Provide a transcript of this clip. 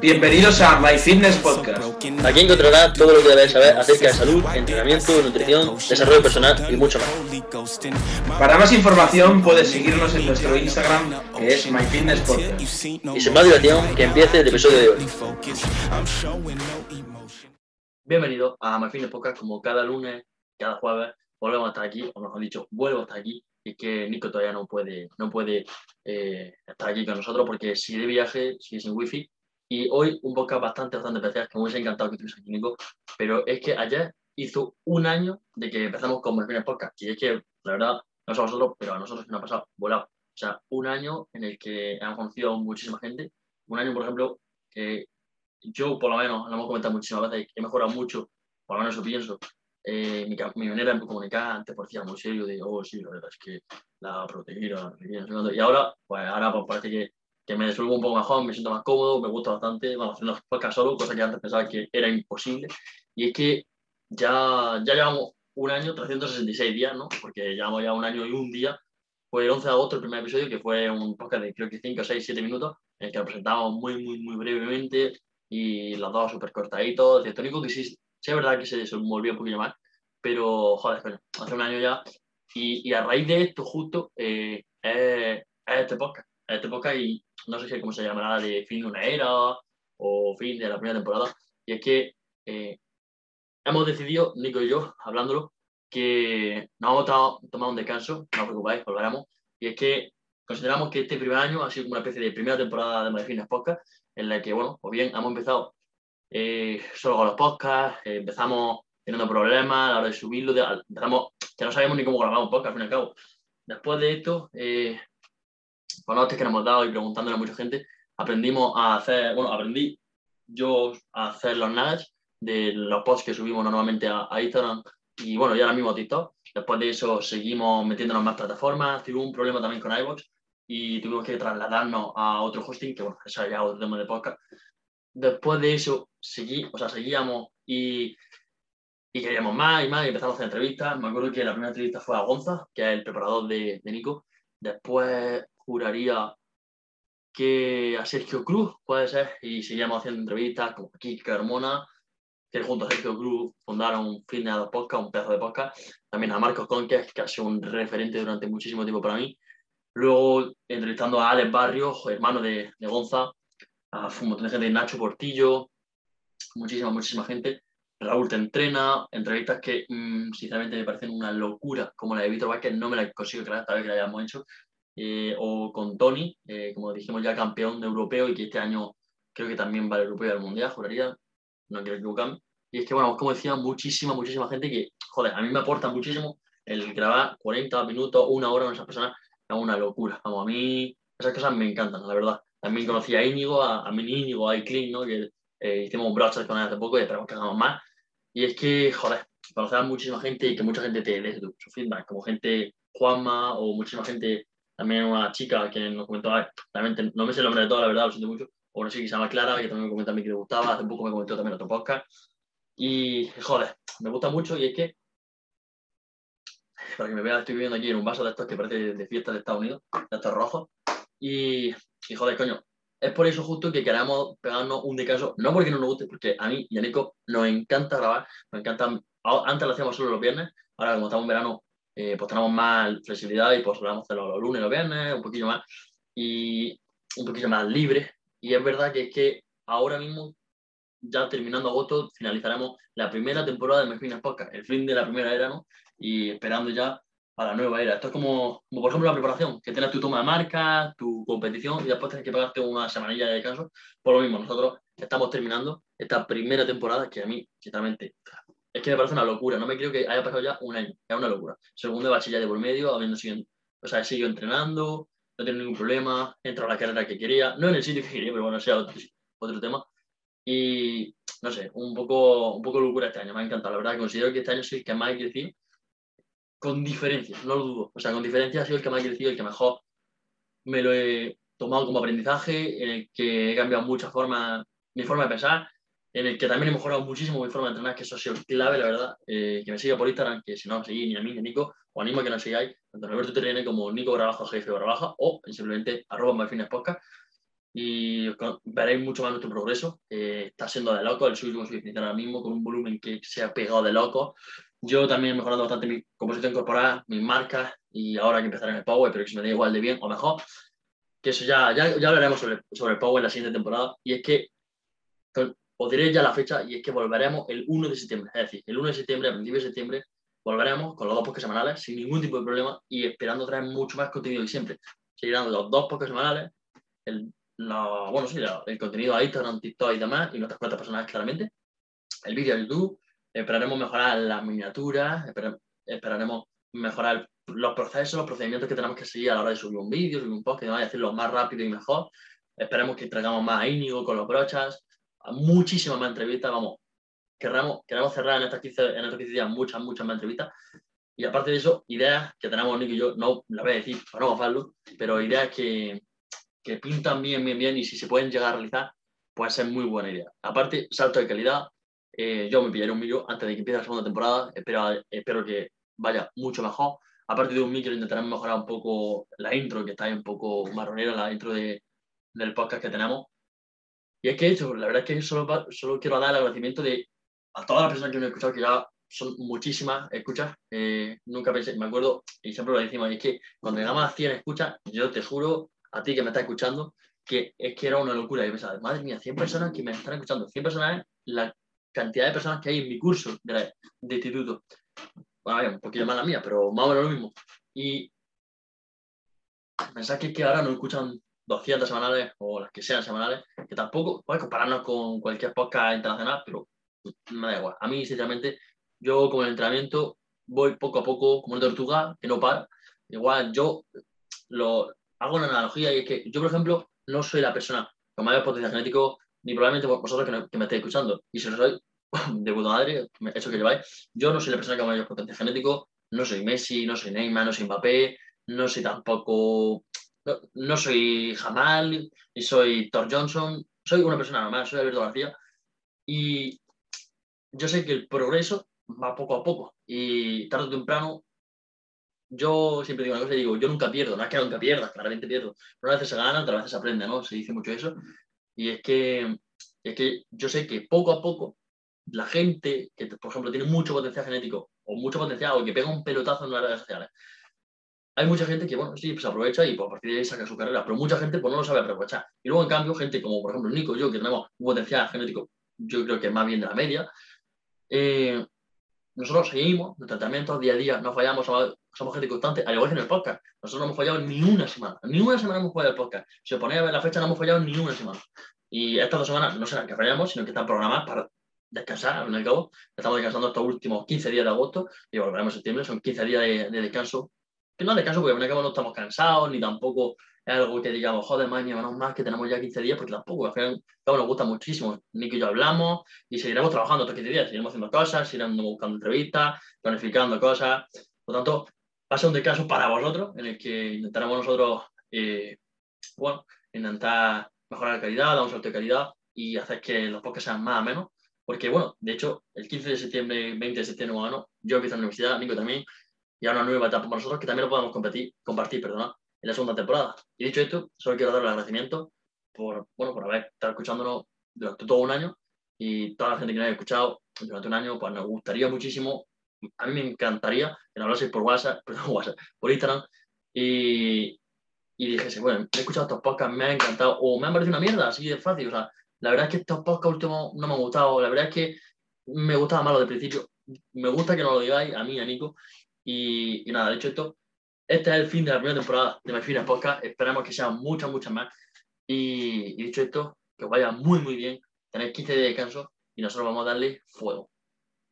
Bienvenidos a My Fitness Podcast. Aquí encontrarás todo lo que debes saber acerca de salud, entrenamiento, nutrición, desarrollo personal y mucho más. Para más información puedes seguirnos en nuestro Instagram que es My Fitness Podcast. Y sin más dilación, que empiece el episodio de hoy. Bienvenido a My Fitness Podcast, como cada lunes, cada jueves, volvemos a estar aquí, o mejor dicho, vuelvo a estar aquí y que Nico todavía no puede, no puede eh, estar aquí con nosotros porque sigue de viaje, sigue sin wifi. Y hoy un podcast bastante, bastante especial, que me hubiese encantado que estuviese aquí, Nico, pero es que ayer hizo un año de que empezamos con Mercedes Podcast. Y es que, la verdad, no sé a pero a nosotros nos ha pasado volado. O sea, un año en el que hemos conocido muchísima gente. Un año, por ejemplo, que yo, por lo menos, lo hemos comentado muchísimas veces, he mejorado mucho, por lo menos eso pienso, eh, mi, mi, manera de comunicar antes parecía muy serio, de, oh, sí, la verdad es que la proteína, y ahora, pues ahora pues, parece que, que me desuelvo un poco mejor, me siento más cómodo, me gusta bastante, vamos, haciendo podcast solo, cosa que antes pensaba que era imposible, y es que ya, ya llevamos un año, 366 días, ¿no? Porque llevamos ya un año y un día, fue el 11 de agosto el primer episodio, que fue un podcast de creo que 5, 6, 7 minutos, en el que lo presentamos muy, muy, muy brevemente, y los dos súper cortaditos, de tónico que sí Sí, es verdad que se desenvolvió un poquito más, pero joder, hace un año ya. Y, y a raíz de esto, justo, eh, es, este podcast. este podcast y no sé si cómo se llamará, de fin de una era o fin de la primera temporada. Y es que eh, hemos decidido, Nico y yo, hablándolo, que nos vamos a tomar un descanso, no os preocupéis, volveremos. Y es que consideramos que este primer año ha sido como una especie de primera temporada de Madrid Podcast, en la que, bueno, pues bien, hemos empezado eh, solo con los podcasts, eh, empezamos teniendo problemas a la hora de subirlo, empezamos, que no sabíamos ni cómo grabar un podcast, al fin y al cabo. Después de esto, eh, con los que nos hemos dado y preguntándole a mucha gente, aprendimos a hacer, bueno, aprendí yo a hacer los nuggets de los posts que subimos normalmente a, Instagram y bueno, ya ahora mismo a TikTok. Después de eso seguimos metiéndonos más plataformas, tuve un problema también con iVoox y tuvimos que trasladarnos a otro hosting, que bueno, eso ya otro tema de podcast, después de eso seguí, o sea, seguíamos y, y, queríamos más y más y empezamos a hacer entrevistas. Me acuerdo que la primera entrevista fue a Gonza, que es el preparador de, de Nico. Después juraría que a Sergio Cruz, puede ser, y seguíamos haciendo entrevistas como Kiki Carmona, que junto a Sergio Cruz fundaron Fitness de Podcast, un pedazo de podcast. También a Marcos Conques, que ha sido un referente durante muchísimo tiempo para mí. Luego entrevistando a Alex Barrios, hermano de, de Gonza, a un montón de gente, Nacho Portillo, muchísima, muchísima gente. Raúl te entrena, entrevistas que mm, sinceramente me parecen una locura, como la de Víctor Vázquez, no me la consigo creer esta vez que la hayamos hecho. Eh, o con Tony, eh, como dijimos ya campeón de europeo y que este año creo que también va al europeo y al mundial, juraría, no quiero equivocarme. Y es que, bueno, como decía, muchísima, muchísima gente que, joder, a mí me aporta muchísimo el grabar 40 minutos, una hora con esas personas, es una locura. Vamos, a mí esas cosas me encantan, la verdad. También conocí a Íñigo, a, a Mini Íñigo, a Iclin, ¿no? Que eh, hicimos un broadcast con él hace poco y esperamos que hagamos más. Y es que, joder, conocer a muchísima gente y que mucha gente te dé su feedback, como gente Juanma o muchísima gente, también una chica que nos comentó, realmente no me sé el nombre de toda la verdad, lo siento mucho, o una chica que se llama Clara, que también me comentó a mí que le gustaba, hace poco me comentó también otro podcast. Y, joder, me gusta mucho y es que, para que me vean, estoy viviendo aquí en un vaso de estos que parece de fiesta de Estados Unidos, de estos rojos. Y, y joder, coño, es por eso justo que queramos pegarnos un descanso, no porque no nos guste, porque a mí y a Nico nos encanta grabar, nos encanta, antes lo hacíamos solo los viernes, ahora como estamos en verano, eh, pues tenemos más flexibilidad y pues a hacerlo los lunes, los viernes, un poquito más, y un poquito más libre. Y es verdad que es que ahora mismo, ya terminando agosto, finalizaremos la primera temporada de Mejines Podcast, el fin de la primera era, ¿no? Y esperando ya a la nueva era. Esto es como, como, por ejemplo, la preparación, que tienes tu toma de marca, tu competición y después tienes que pagarte una semanilla de descanso. Por lo mismo, nosotros estamos terminando esta primera temporada que a mí, sinceramente, es que me parece una locura. No me creo que haya pasado ya un año. Es una locura. Segundo de bachiller de por medio, habiendo sido, o sea, seguido entrenando, no tengo ningún problema, he entrado a la carrera que quería, no en el sitio que quería, pero bueno, sea otro, otro tema. Y no sé, un poco, un poco locura este año, me ha encantado. La verdad, considero que este año el que más he crecido con diferencia, no lo dudo. O sea, con diferencia ha sido el que más ha crecido, el que mejor me lo he tomado como aprendizaje, en el que he cambiado muchas formas, mi forma de pensar, en el que también he mejorado muchísimo mi forma de entrenar, que eso ha sido clave, la verdad. Eh, que me siga por Instagram, que si no me seguís ni a mí ni a Nico, o animo a que nos sigáis, tanto Roberto Terrine como Nico Bravaja, jefe Bravaja, o simplemente arroba Podcast. y veréis mucho más nuestro progreso. Eh, está siendo de loco, el suyo como soy ahora mismo, con un volumen que se ha pegado de loco. Yo también he mejorado bastante mi composición corporal, mis marcas, y ahora que empezar en el Power, pero que se me dé igual de bien o mejor, que eso ya, ya, ya hablaremos sobre, sobre el Power la siguiente temporada, y es que os diré ya la fecha, y es que volveremos el 1 de septiembre, es decir, el 1 de septiembre, a principios de septiembre, volveremos con los dos podcasts semanales sin ningún tipo de problema y esperando traer mucho más contenido y siempre. Seguirán los dos podcasts semanales, el bueno, sí, el contenido a Instagram, TikTok y demás, y nuestras cuentas personales claramente, el vídeo a YouTube, esperaremos mejorar las miniaturas, esperaremos mejorar los procesos, los procedimientos que tenemos que seguir a la hora de subir un vídeo, subir un post, y demás, y hacerlo más rápido y mejor. Esperemos que traigamos más a Íñigo con los brochas, muchísimas más entrevistas, vamos, queremos, queremos cerrar en estas, 15, en estos 15 días muchas, muchas más entrevistas. Y aparte de eso, ideas que tenemos Nick y yo, no las voy a decir para no hacerlo, pero ideas que, que pintan bien, bien, bien y si se pueden llegar a realizar, puede ser muy buena idea. Aparte, salto de calidad. Eh, yo me pillaré un micro antes de que empiece la segunda temporada. Espero, espero que vaya mucho mejor. Aparte de un micro, intentaremos mejorar un poco la intro, que está ahí un poco marronera, la intro de, del podcast que tenemos. Y es que eso, la verdad es que solo, solo quiero dar el agradecimiento de a todas las personas que me han escuchado, que ya son muchísimas escuchas. Eh, nunca pensé, me acuerdo, y siempre lo decimos, y es que cuando llegamos a 100 escuchas, yo te juro a ti que me estás escuchando, que es que era una locura. Y pensaba, madre mía, 100 personas que me están escuchando. 100 personas es la cantidad de personas que hay en mi curso de, instituto. Bueno, un poquito más la mía, pero más o menos lo mismo. Y pensar que, que ahora nos escuchan 200 semanales o las que sean semanales, que tampoco puedes compararnos con cualquier podcast internacional, pero me da igual. A mí, sinceramente, yo con el entrenamiento voy poco a poco como una tortuga que no para. Igual yo lo, hago una analogía y es que yo, por ejemplo, no soy la persona con mayor potencial genético, ni probablemente vosotros que, me estéis escuchando. Y si lo soy, de puta madre, eso que lleváis, yo no soy la persona con mayor potencial genético, no soy Messi, no soy Neymar, no soy Mbappé, no soy tampoco, no, soy Jamal, ni soy Thor Johnson, soy una persona normal, soy Alberto García. Y yo sé que el progreso va poco a poco y tarde o temprano yo siempre digo una cosa, digo, yo nunca pierdo, no es que nunca pierda, claramente pierdo, pero a veces se gana, otras veces se aprende, ¿no? Se dice mucho eso. Y es que, es que yo sé que poco a poco la gente que, por ejemplo, tiene mucho potencial genético o mucho potencial o que pega un pelotazo en las redes sociales, hay mucha gente que, bueno, sí, pues aprovecha y pues, a partir de ahí saca su carrera, pero mucha gente pues no lo sabe aprovechar. Y luego, en cambio, gente como, por ejemplo, Nico y yo, que tenemos un potencial genético, yo creo que más bien de la media, eh, nosotros seguimos, de tratamientos día a día, no fallamos, somos gente constante, al igual que en el podcast. Nosotros no hemos fallado ni una semana, ni una semana hemos fallado el podcast. Si os ponéis a ver la fecha, no hemos fallado ni una semana. Y estas dos semanas no serán que fallamos, sino que están programadas para descansar, al fin y al cabo. Estamos descansando estos últimos 15 días de agosto y volveremos en septiembre, son 15 días de, descanso. Que no descanso porque al fin y al cabo no estamos cansados, ni tampoco es algo que digamos, joder, mañana menos más que tenemos ya 15 días, porque tampoco, al final nos gusta muchísimo. Nick y yo hablamos y seguiremos trabajando estos 15 días, seguiremos haciendo cosas, seguiremos buscando entrevistas, planificando cosas. Por lo tanto, va a ser un descanso para vosotros, en el que intentaremos nosotros, eh, bueno, intentar mejorar la calidad, dar un salto de calidad y hacer que los podcasts sean más o menos. Porque, bueno, de hecho, el 15 de septiembre, 20 de septiembre, bueno, yo empiezo en la universidad, Nico también, y ahora una nueva etapa para nosotros que también lo podemos competir, compartir, perdón, en la segunda temporada. Y dicho esto, solo quiero dar el agradecimiento por, bueno, por haber estado escuchándonos durante todo un año y toda la gente que nos haya escuchado durante un año, pues nos gustaría muchísimo, a mí me encantaría que nos hablaseis por WhatsApp, perdón, WhatsApp, por Instagram y, y dijese, bueno, he escuchado estos podcasts, me ha encantado, o me han parecido una mierda, así de fácil, o sea, la verdad es que estos podcasts últimos no me han gustado, la verdad es que me gustaba más lo del principio, me gusta que nos lo digáis a mí, a Nico, y, y nada, dicho esto, este es el fin de la primera temporada de My Fitness Podcast. Esperamos que sean muchas, muchas más. Y, y dicho esto, que os vaya muy, muy bien. Tenéis 15 días de descanso y nosotros vamos a darle fuego.